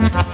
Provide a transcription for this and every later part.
Mm-hmm.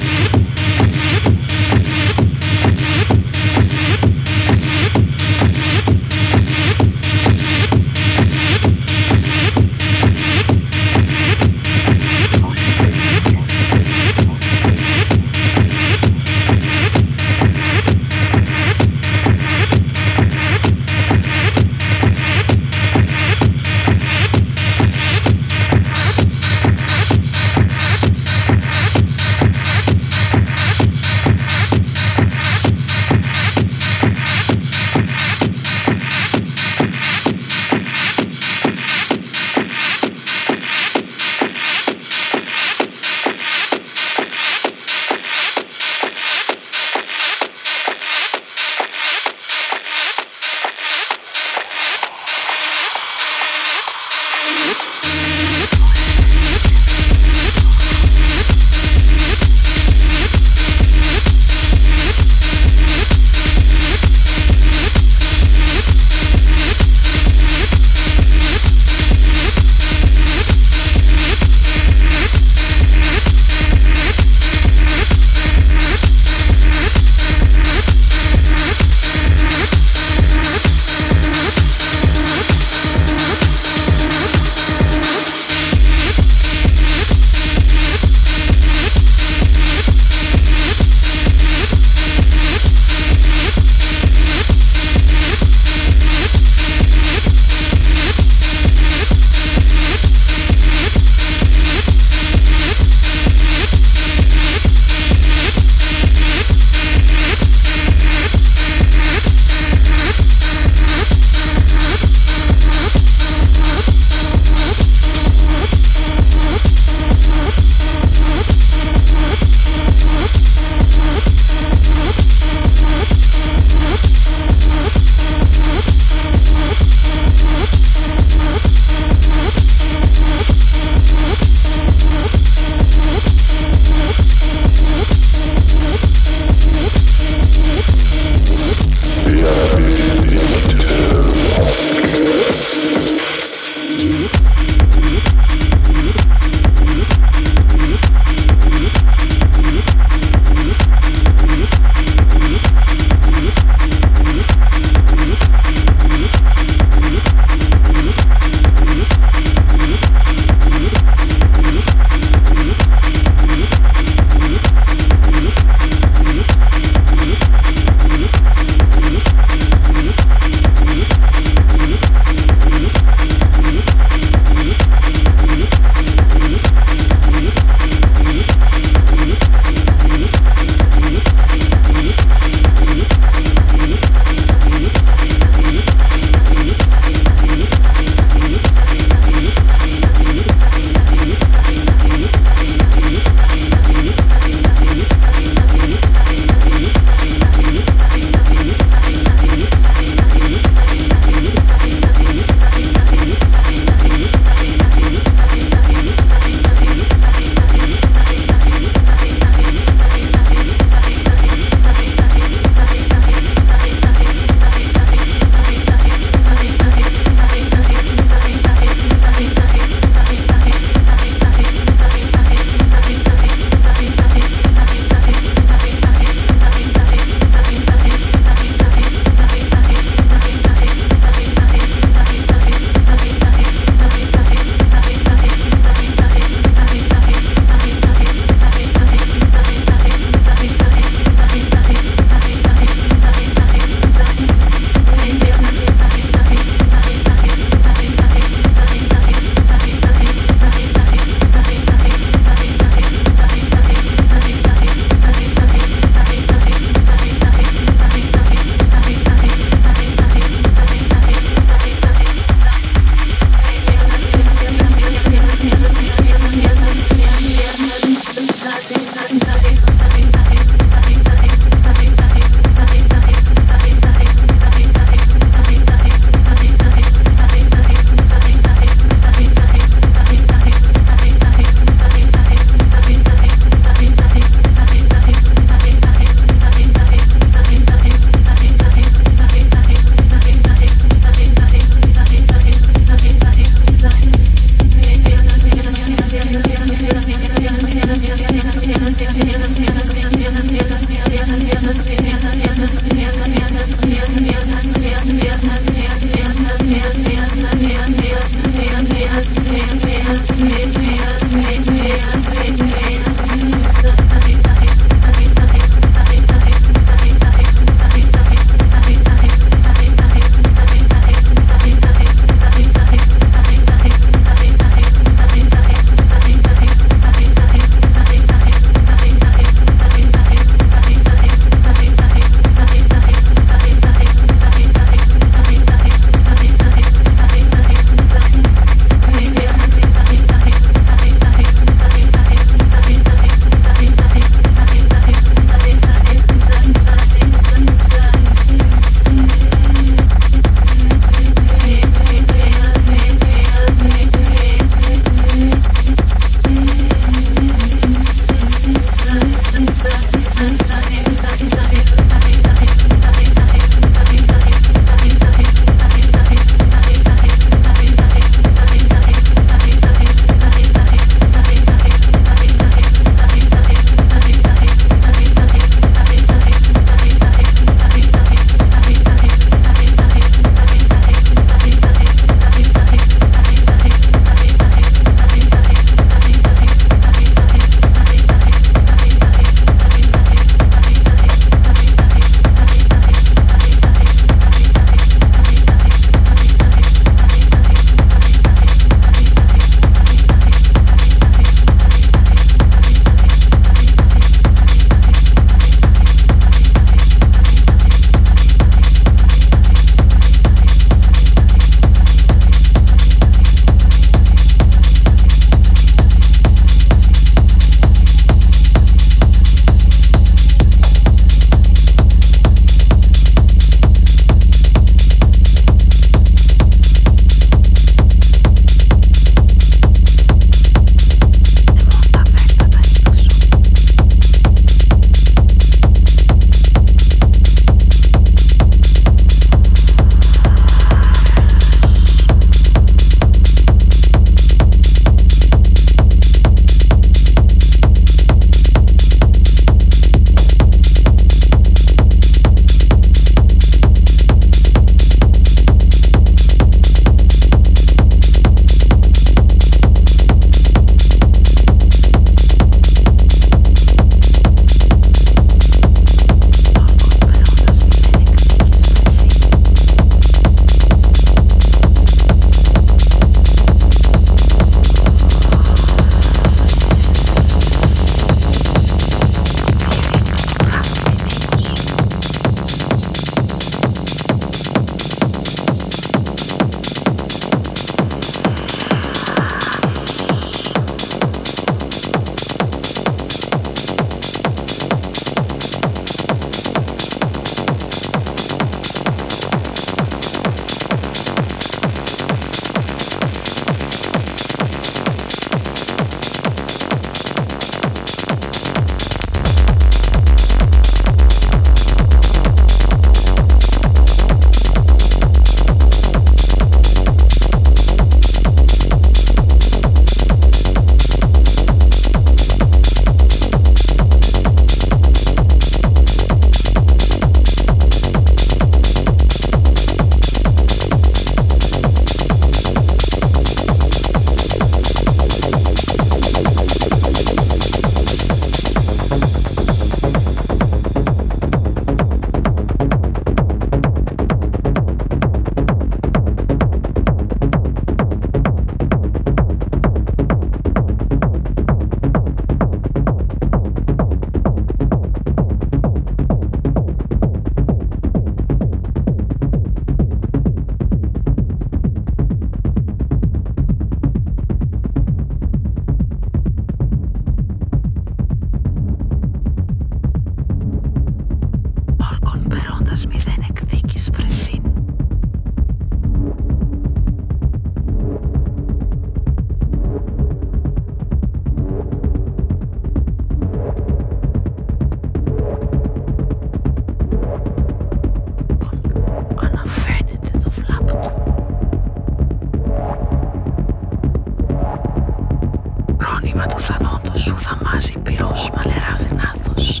Λόντος σου θαμάζει πυρός μαλεραγνάθος